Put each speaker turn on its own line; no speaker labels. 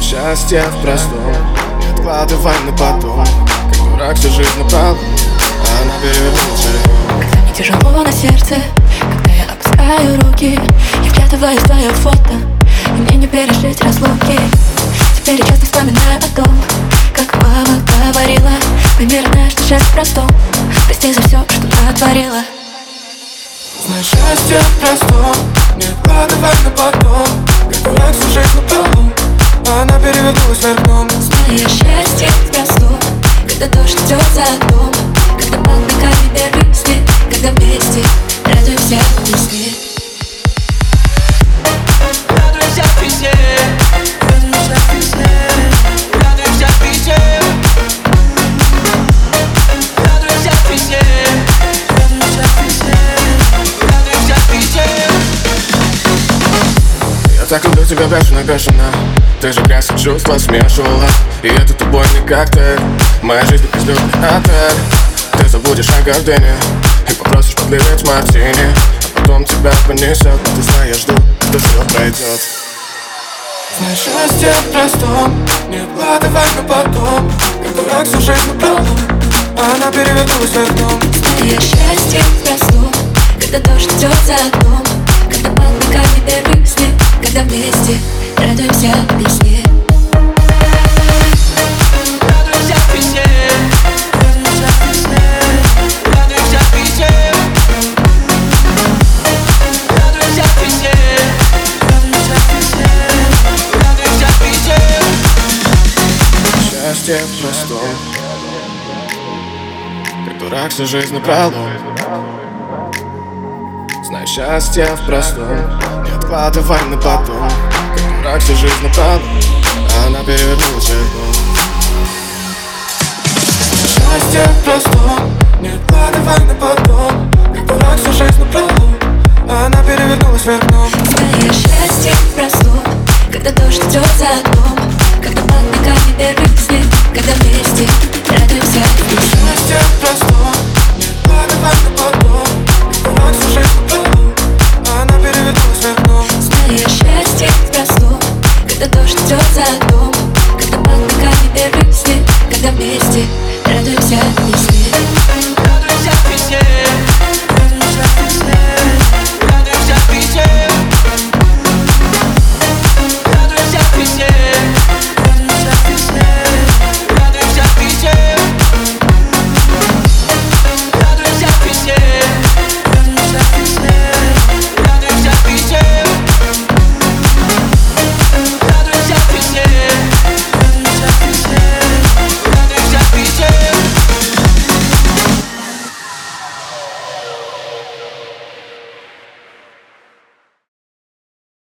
Счастье в простом. Не откладывай на потом. Как дурак всю жизнь на полу А она
Когда мне тяжело на сердце Когда я опускаю руки. Я вглядываюсь в твое фото И мне не пережить разлуки. Теперь я часто вспоминаю о том Как мама говорила родная, что счастье в простом. Прости за все, что натворила.
Знаю счастье в простом. Не откладывай на потом
За окном Когда ногами первый снег Когда вместе радуемся весне
Радуемся весне, радуемся весне, радуемся весне. Радуемся весне, радуемся весне, радуемся весне.
Я так люблю тебя бешено, бешено Ты же грязь и чувства смешивала. И это тобой не коктейль Моя жизнь безлюдный отель Ты забудешь о гордыне И попросишь подливать мартини. А потом тебя понесет Ты знаешь, жду, что все пройдет Знаешь, счастье простом Не откладывай на потом. Как дурак всю жизнь напролом она перевернулась
Знаю я счастье простом Когда дождь идет за окном. Когда под ногами первый снег Когда вместе радуемся весне.
Счастье в простом Как дурак всю жизнь напролом Знаю счастье в простом. Не откладывай на потом Как всю жизнь напролом А она перевернулась вверх дном Счастье в простом Не откладывай на потом. Как дурак всю жизнь напролом она перевернулась вверх дном
счастье в простом Когда дождь идет за окном. Когда под ногами первый снег Когда вместе ждется дом Когда подпекает первый снег Когда вместе радуемся весне